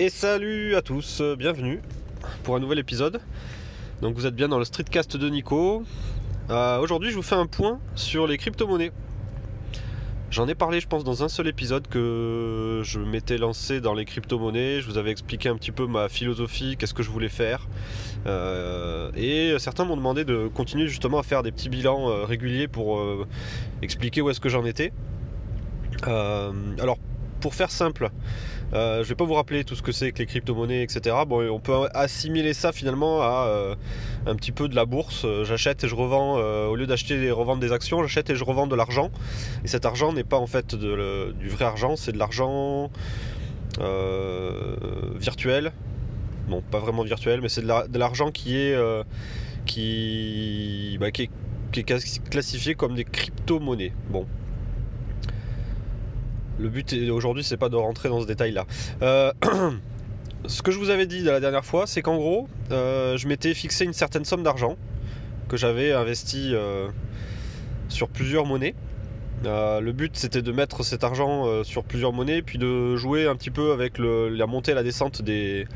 Et salut à tous, euh, bienvenue pour un nouvel épisode. Donc vous êtes bien dans le streetcast de Nico. Euh, Aujourd'hui je vous fais un point sur les crypto-monnaies. J'en ai parlé je pense dans un seul épisode que je m'étais lancé dans les crypto-monnaies. Je vous avais expliqué un petit peu ma philosophie, qu'est-ce que je voulais faire. Euh, et certains m'ont demandé de continuer justement à faire des petits bilans réguliers pour expliquer où est-ce que j'en étais. Alors pour faire simple, euh, je vais pas vous rappeler tout ce que c'est que les crypto-monnaies, etc. Bon, on peut assimiler ça finalement à euh, un petit peu de la bourse. Euh, J'achète et je revends, euh, au lieu d'acheter et revendre des actions, j'achète et je revends de l'argent. Et cet argent n'est pas en fait du vrai argent, c'est de l'argent virtuel. Non, pas vraiment virtuel, mais c'est de la- de l'argent qui est, euh, qui, bah, qui est qui est classifié comme des crypto-monnaies. Bon, le but aujourd'hui, c'est pas de rentrer dans ce détail-là. Euh, ce que je vous avais dit la dernière fois, c'est qu'en gros, euh, je m'étais fixé une certaine somme d'argent que j'avais investi euh, sur plusieurs monnaies. Le but, c'était de mettre cet argent sur plusieurs monnaies, puis de jouer un petit peu avec la montée et la descente des,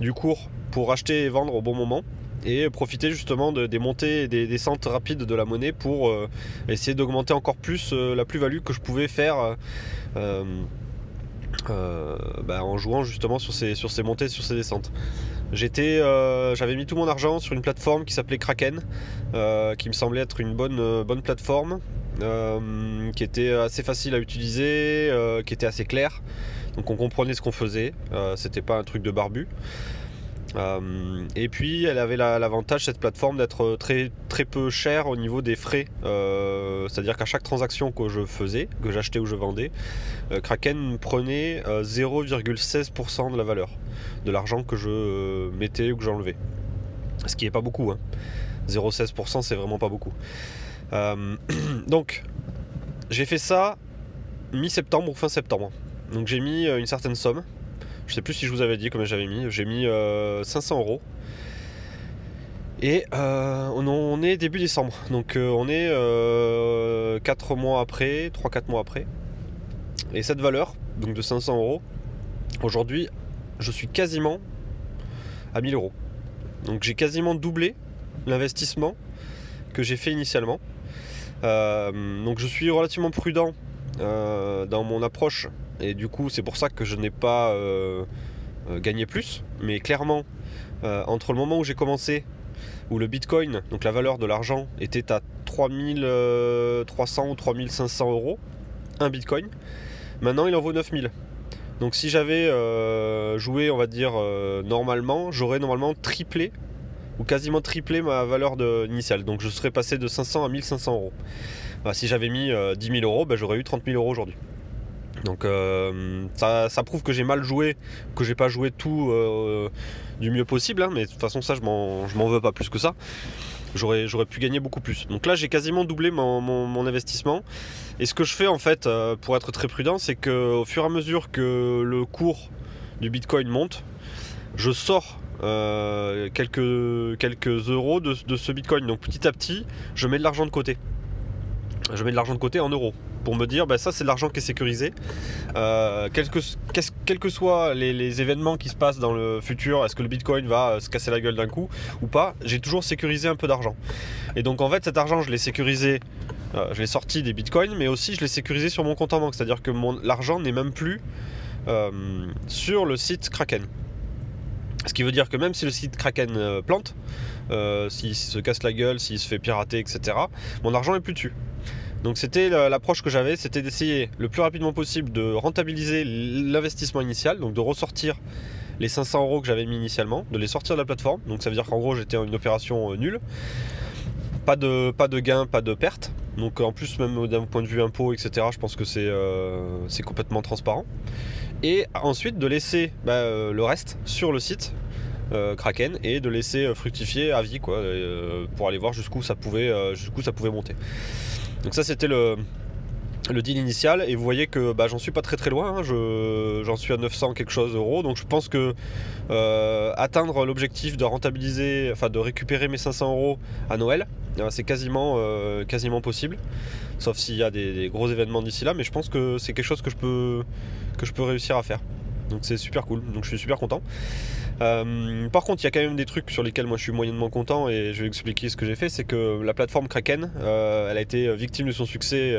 du cours pour acheter et vendre au bon moment. Et profiter justement de- des montées et des descentes rapides de la monnaie pour euh, essayer d'augmenter encore plus euh, la plus-value que je pouvais faire euh, bah, en jouant justement sur ces, sur ces montées, sur ces descentes. J'étais, j'avais mis tout mon argent sur une plateforme qui s'appelait Kraken, qui me semblait être une bonne, bonne plateforme, qui était assez facile à utiliser, qui était assez claire. Donc on comprenait ce qu'on faisait, c'était pas un truc de barbu. Euh, et puis elle avait la- l'avantage cette plateforme d'être très très peu chère au niveau des frais, Euh, c'est-à-dire qu'à chaque transaction que je faisais, que j'achetais ou je vendais, euh, Kraken prenait euh, 0,16% de la valeur de l'argent que je mettais ou que j'enlevais. Ce qui est pas beaucoup. Hein. 0,16% c'est vraiment pas beaucoup. Donc j'ai fait ça mi-septembre ou fin septembre. Donc j'ai mis une certaine somme. Je sais plus si je vous avais dit combien j'avais mis. J'ai mis euh, 500 euros. Et euh, on, est début décembre. Donc euh, on est 4 mois après, 3-4 mois après. Et cette valeur, donc de 500 euros, aujourd'hui, je suis quasiment à 1000 euros. Donc j'ai quasiment doublé l'investissement que j'ai fait initialement. Euh, donc je suis relativement prudent euh, dans mon approche et du coup c'est pour ça que je n'ai pas euh, euh, gagné plus. Mais clairement, entre le moment où j'ai commencé, où le bitcoin, donc la valeur de l'argent, était à 3300 ou 3500 euros, un bitcoin, maintenant il en vaut 9000. Donc si j'avais joué, on va dire, normalement, j'aurais normalement triplé ou quasiment triplé ma valeur de- initiale. Donc je serais passé de 500 à 1500 euros. Bah, si j'avais mis euh, 10 000 euros, bah, j'aurais eu 30 000 euros aujourd'hui. Donc euh, ça, prouve que j'ai mal joué, que j'ai pas joué tout euh, du mieux possible, hein, mais de toute façon ça je m'en veux pas plus que ça. J'aurais pu gagner beaucoup plus. Donc là j'ai quasiment doublé mon, investissement. Et ce que je fais en fait euh, pour être très prudent, c'est que au fur et à mesure que le cours du Bitcoin monte, je sors euh, quelques, euros de ce Bitcoin. Donc petit à petit, je mets de l'argent de côté. Je mets de l'argent de côté en euros pour me dire, bah, ça c'est de l'argent qui est sécurisé. Euh, quels, que, quels que soient les, événements qui se passent dans le futur, est-ce que le Bitcoin va euh, se casser la gueule d'un coup ou pas, j'ai toujours sécurisé un peu d'argent. Et donc en fait cet argent je l'ai sécurisé, euh, je l'ai sorti des Bitcoins, mais aussi je l'ai sécurisé sur mon compte en banque. C'est-à-dire que l'argent n'est même plus sur le site Kraken. Ce qui veut dire que même si le site Kraken plante, euh, s'il se casse la gueule, s'il se fait pirater, etc., mon argent est plus dessus. Donc c'était la- l'approche que j'avais, c'était d'essayer le plus rapidement possible de rentabiliser l'investissement initial, donc de ressortir les 500 euros que j'avais mis initialement, de les sortir de la plateforme. Donc ça veut dire qu'en gros j'étais en une opération euh, nulle, pas de, pas de gain, pas de perte. Donc en plus même d'un point de vue impôt, etc., je pense que c'est euh, c'est complètement transparent. Et ensuite de laisser bah, euh, le reste sur le site euh, Kraken et de laisser euh, fructifier à vie quoi, euh, pour aller voir jusqu'où ça pouvait, euh, jusqu'où ça pouvait monter. Donc ça c'était le, deal initial et vous voyez que bah, j'en suis pas très très loin, hein. Je- j'en suis à 900 quelque chose euros donc je pense que euh, atteindre l'objectif de rentabiliser, enfin de récupérer mes 500 euros à Noël, euh, c'est quasiment, euh, quasiment possible, sauf s'il y a des, gros événements d'ici là, mais je pense que c'est quelque chose que je peux réussir à faire. Donc c'est super cool, donc je suis super content. Euh, par contre, il y a quand même des trucs sur lesquels moi je suis moyennement content et je vais expliquer ce que j'ai fait. C'est que la plateforme Kraken, elle a été victime de son succès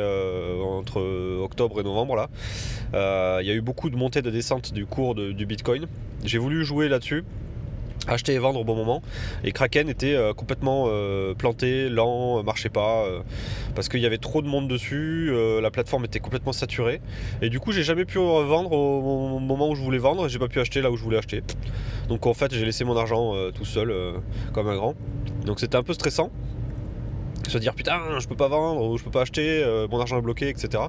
entre octobre et novembre. Là, il y a eu beaucoup de montées de descente du cours du Bitcoin. J'ai voulu jouer là-dessus acheter et vendre au bon moment. Et Kraken était euh, complètement euh, planté, lent, euh, marchait pas, parce qu'il y avait trop de monde dessus, la plateforme était complètement saturée. Et du coup, j'ai jamais pu vendre au, moment où je voulais vendre, j'ai pas pu acheter là où je voulais acheter. Donc en fait, j'ai laissé mon argent tout seul, comme un grand. Donc c'était un peu stressant. Se dire putain, je peux pas vendre, ou je peux pas acheter, mon argent est bloqué, etc.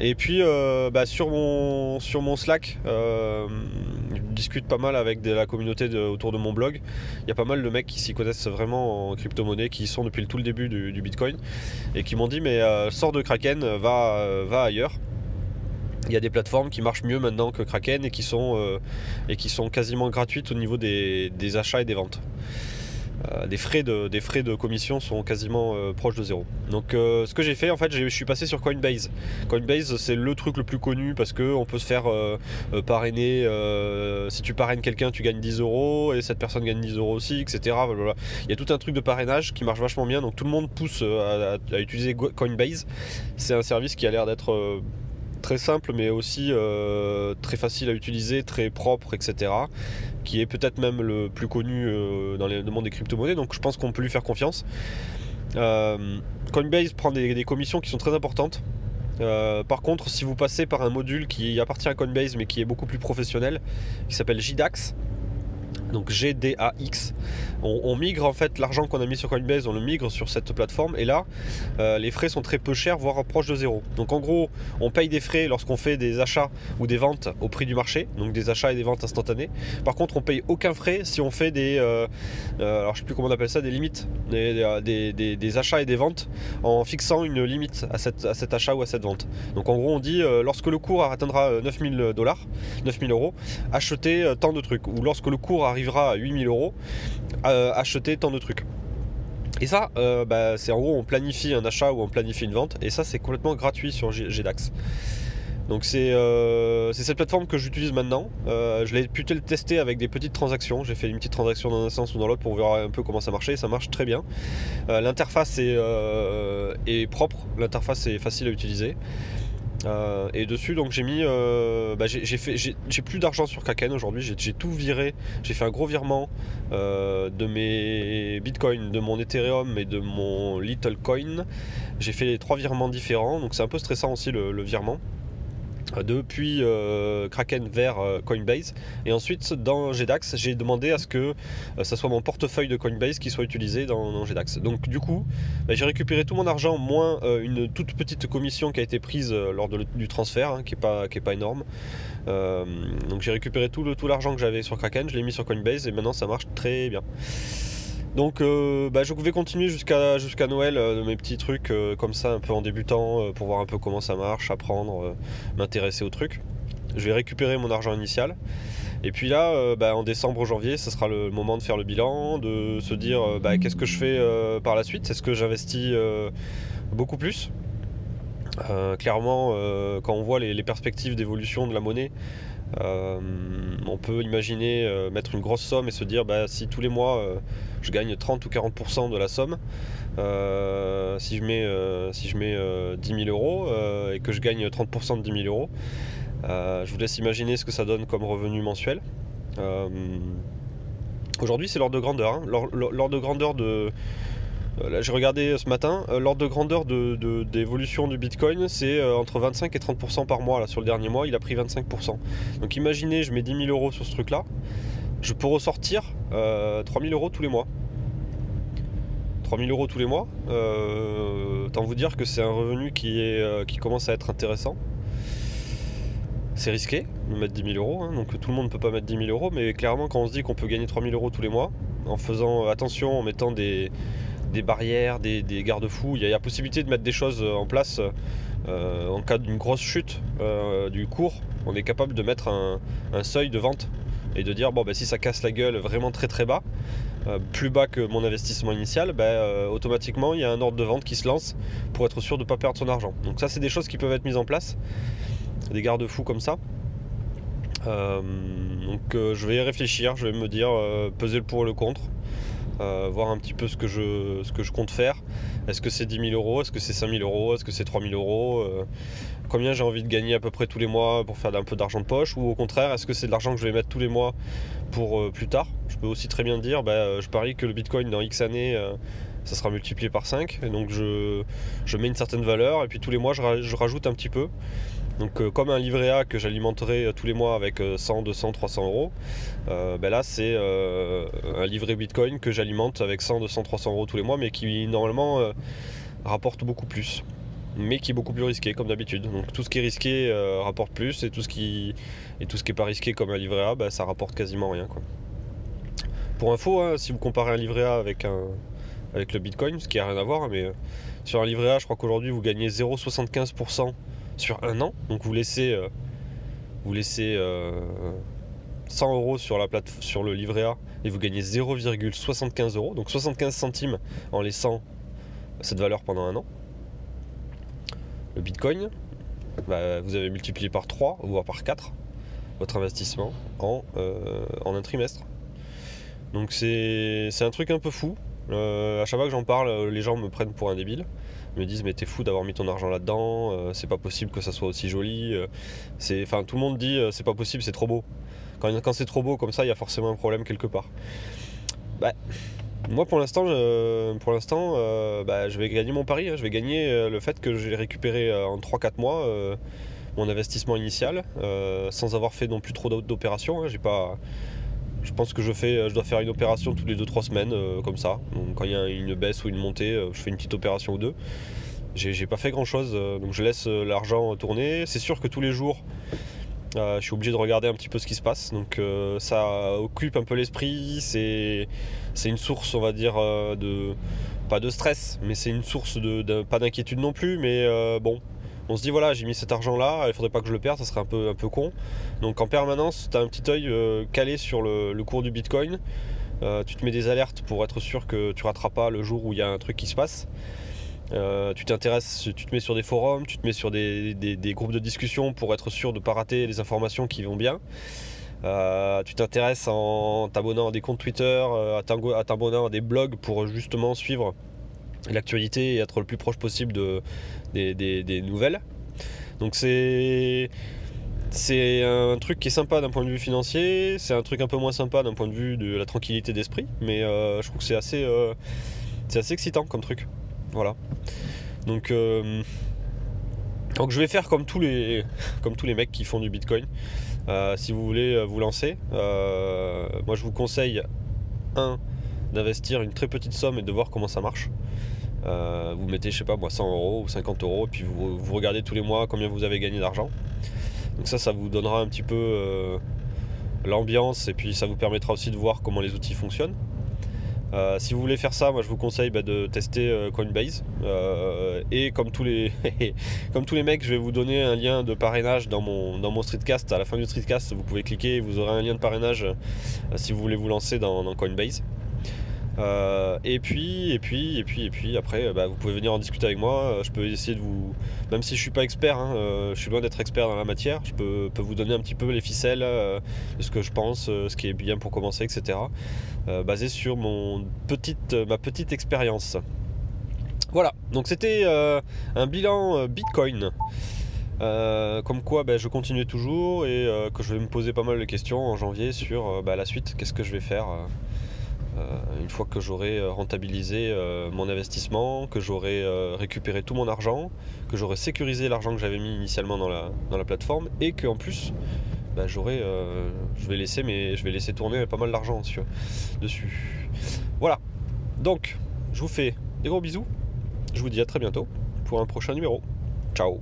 Et puis bah, sur, mon, sur mon Slack, discute pas mal avec la communauté autour de mon blog. Il y a pas mal de mecs qui s'y connaissent vraiment en crypto-monnaie, qui y sont depuis le, tout le début du, Bitcoin, et qui m'ont dit mais euh, sors de Kraken, va, euh, va ailleurs. Il y a des plateformes qui marchent mieux maintenant que Kraken et qui sont, euh, et qui sont quasiment gratuites au niveau des achats et des ventes. Euh, des, frais de, des frais de commission sont quasiment euh, proches de zéro. Donc euh, ce que j'ai fait en fait je suis passé sur Coinbase. Coinbase c'est le truc le plus connu parce qu'on peut se faire parrainer, si tu parraines quelqu'un tu gagnes 10 euros et cette personne gagne 10 euros aussi, etc. Il y a tout un truc de parrainage qui marche vachement bien donc tout le monde pousse à utiliser Coinbase. C'est un service qui a l'air d'être très simple mais aussi euh, très facile à utiliser, très propre, etc. Qui est peut-être même le plus connu euh, dans le monde des crypto-monnaies, donc je pense qu'on peut lui faire confiance. Euh, Coinbase prend des, commissions qui sont très importantes. par contre, si vous passez par un module qui appartient à Coinbase mais qui est beaucoup plus professionnel, qui s'appelle JDAX, donc GDAX. On, migre en fait l'argent qu'on a mis sur Coinbase, on le migre sur cette plateforme et là euh, les frais sont très peu chers, voire proches de zéro. Donc en gros, on paye des frais lorsqu'on fait des achats ou des ventes au prix du marché, donc des achats et des ventes instantanées. Par contre, on paye aucun frais si on fait des, euh, euh, limites, des, achats et des ventes en fixant une limite à, cet achat ou à cette vente. Donc en gros, on dit lorsque le cours atteindra 9000 dollars, 9000 euros, achetez tant de trucs. Ou lorsque le cours arrive arrivera à 8000 euros, euh, acheter tant de trucs. Et ça, euh, bah, c'est en gros, on planifie un achat ou on planifie une vente, et ça, c'est complètement gratuit sur GDAX. Donc euh, c'est cette plateforme que j'utilise maintenant. je l'ai pu tester avec des petites transactions. J'ai fait une petite transaction dans un sens ou dans l'autre pour voir un peu comment ça marchait. Ça marche très bien. L'interface est, propre. L'interface est facile à utiliser. Euh, et dessus, donc j'ai mis, euh, bah, j'ai plus d'argent sur Kraken aujourd'hui. J'ai tout viré. J'ai fait un gros virement euh, de mes bitcoins, de mon Ethereum et de mon Little Coin. J'ai fait les trois virements différents, donc c'est un peu stressant aussi le virement depuis euh, Kraken vers euh, Coinbase. Et ensuite, dans GDAX, j'ai demandé à ce que euh, ça soit mon portefeuille de Coinbase qui soit utilisé dans, GDAX. Donc, du coup, bah, j'ai récupéré tout mon argent, moins une toute petite commission qui a été prise lors du transfert, hein, qui n'est pas, pas énorme. donc, j'ai récupéré tout l'argent que j'avais sur Kraken, je l'ai mis sur Coinbase et maintenant ça marche très bien. Donc euh, bah, je vais continuer jusqu'à Noël euh, mes petits trucs euh, comme ça, un peu en débutant, pour voir un peu comment ça marche, apprendre, m'intéresser au truc. Je vais récupérer mon argent initial. Et puis là, bah, en décembre, janvier, ce sera le moment de faire le bilan, de se dire bah, qu'est-ce que je fais par la suite? Est-ce que j'investis beaucoup plus? Clairement, quand on voit les perspectives d'évolution de la monnaie, on peut imaginer euh, mettre une grosse somme et se dire bah, si tous les mois euh, je gagne 30 ou 40% de la somme, si je mets, si je mets 10 000 euros et que je gagne 30% de 10 000 euros, je vous laisse imaginer ce que ça donne comme revenu mensuel. Aujourd'hui, c'est l'ordre de grandeur. Hein. Grandeur de, euh, j'ai regardé ce matin, euh, l'ordre de grandeur d'évolution du Bitcoin, c'est euh, entre 25 et 30% par mois. Là, sur le dernier mois, il a pris 25%. Donc imaginez, je mets 10 000 euros sur ce truc-là, je peux ressortir 3 000 euros tous les mois. 3 000 euros tous les mois, autant vous dire que c'est un revenu qui commence à être intéressant. C'est risqué de mettre 10 000 euros, hein, donc tout le monde ne peut pas mettre 10 000 euros, mais clairement quand on se dit qu'on peut gagner 3 000 euros tous les mois, en faisant attention, en mettant des, des barrières, des, garde-fous. Il y, a la possibilité de mettre des choses en place euh, en cas d'une grosse chute euh, du cours. On est capable de mettre un, seuil de vente et de dire bon ben, si ça casse la gueule vraiment très très bas, euh, plus bas que mon investissement initial, ben, automatiquement il y a un ordre de vente qui se lance pour être sûr de ne pas perdre son argent. Donc ça c'est des choses qui peuvent être mises en place, des garde-fous comme ça. donc je vais y réfléchir, je vais me dire peser le pour et le contre. Voir un petit peu ce que je, ce que je compte faire. Est-ce que c'est 10 000 euros? Est-ce que c'est 5 000 euros? Est-ce que c'est 3 000 euros? Combien j'ai envie de gagner à peu près tous les mois pour faire un peu d'argent de poche? Ou au contraire, est-ce que c'est de l'argent que je vais mettre tous les mois pour plus tard? Je peux aussi très bien dire, bah, je parie que le Bitcoin dans X années ça sera multiplié par 5. Et donc je, mets une certaine valeur et puis tous les mois je, rajoute un petit peu. Donc euh, comme un livret A que j'alimenterai euh, tous les mois avec 100, 200, 300 euros, euh, ben là c'est un livret Bitcoin que j'alimente avec 100, 200, 300 euros tous les mois, mais qui normalement rapporte beaucoup plus. Mais qui est beaucoup plus risqué comme d'habitude. Donc tout ce qui est risqué rapporte plus et tout ce qui et tout ce qui est pas risqué comme un livret A, ben, ça rapporte quasiment rien. Pour info, hein, si vous comparez un livret A avec un, avec le Bitcoin, ce qui n'a rien à voir, mais sur un livret A, je crois qu'aujourd'hui vous gagnez 0,75% sur un an. Donc vous laissez, euh, vous laissez 100 euh, euros sur, sur le livret A et vous gagnez 0,75 euros, donc 75 centimes en laissant cette valeur pendant un an. Le Bitcoin, bah, vous avez multiplié par 3 voire par 4 votre investissement en, euh, en un trimestre. Donc c'est un truc un peu fou. À chaque fois que j'en parle, les gens me prennent pour un débile me disent mais t'es fou d'avoir mis ton argent là-dedans, euh, c'est pas possible que ça soit aussi joli. Euh, enfin tout le monde dit euh, c'est pas possible, c'est trop beau. Quand, c'est trop beau comme ça, il y a forcément un problème quelque part. Bah, moi pour l'instant, pour bah, je vais gagner mon pari. Hein. je vais gagner le fait que j'ai récupéré en 3-4 mois mon investissement initial sans avoir fait non plus trop d'opérations. Hein. j'ai pas je pense que je, fais, je dois faire une opération tous les 2-3 semaines, euh, comme ça. Donc, quand il y a une baisse ou une montée, euh, je fais une petite opération ou deux. J'ai pas fait grand chose, euh, donc je laisse l'argent tourner. C'est sûr que tous les jours, je suis obligé de regarder un petit peu ce qui se passe. Donc ça occupe un peu l'esprit. C'est une source, on va dire, de. Pas de stress, mais c'est une source de, pas d'inquiétude non plus. Mais bon, on se dit voilà, j'ai mis cet argent là, il faudrait pas que je le perde, ça serait un peu, un peu con. Donc en permanence, tu as un petit œil euh, calé sur le, cours du Bitcoin. Euh, tu te mets des alertes pour être sûr que tu rateras pas le jour où il y a un truc qui se passe. Euh, tu t'intéresses, tu te mets sur des forums, tu te mets sur des, groupes de discussion pour être sûr de ne pas rater les informations qui vont bien. tu t'intéresses en t'abonnant à des comptes Twitter, à t'abonnant à des blogs pour justement suivre l'actualité et être le plus proche possible de, des, nouvelles. Donc c'est c'est un truc qui est sympa d'un point de vue financier, c'est un truc un peu moins sympa d'un point de vue de la tranquillité d'esprit, mais euh, je trouve que c'est assez, euh, assez excitant comme truc. Voilà. Donc, euh, donc je vais faire comme tous les, comme tous les mecs qui font du Bitcoin. si vous voulez vous lancer, moi je vous conseille un d'investir une très petite somme et de voir comment ça marche. Euh, vous mettez, je sais pas moi, 100 euros ou 50 euros, et puis vous, regardez tous les mois combien vous avez gagné d'argent. Donc ça, ça vous donnera un petit peu euh, l'ambiance, et puis ça vous permettra aussi de voir comment les outils fonctionnent. Euh, si vous voulez faire ça, moi je vous conseille bah, de tester Coinbase. et comme tous, les comme tous les mecs, je vais vous donner un lien de parrainage dans mon, dans mon streetcast. À la fin du streetcast, vous pouvez cliquer et vous aurez un lien de parrainage si vous voulez vous lancer dans Coinbase. Euh, et puis, et puis, et puis, et puis, après, bah, vous pouvez venir en discuter avec moi. Euh, je peux essayer de vous, même si je suis pas expert, hein, euh, je suis loin d'être expert dans la matière. Je peux, vous donner un petit peu les ficelles de ce que je pense, ce qui est bien pour commencer, etc. basé sur mon petite, ma petite expérience. Voilà. Donc c'était un bilan Bitcoin. comme quoi bah, je continue toujours et que je vais me poser pas mal de questions en janvier sur bah, la suite, qu'est-ce que je vais faire une fois que j'aurai euh, rentabilisé euh, mon investissement, que j'aurai récupéré tout mon argent, que j'aurai sécurisé l'argent que j'avais mis initialement dans la, plateforme et qu'en plus bah, je vais laisser je vais laisser tourner pas mal d'argent dessus. Voilà. Donc, je vous fais des gros bisous. Je vous dis à très bientôt pour un prochain numéro. Ciao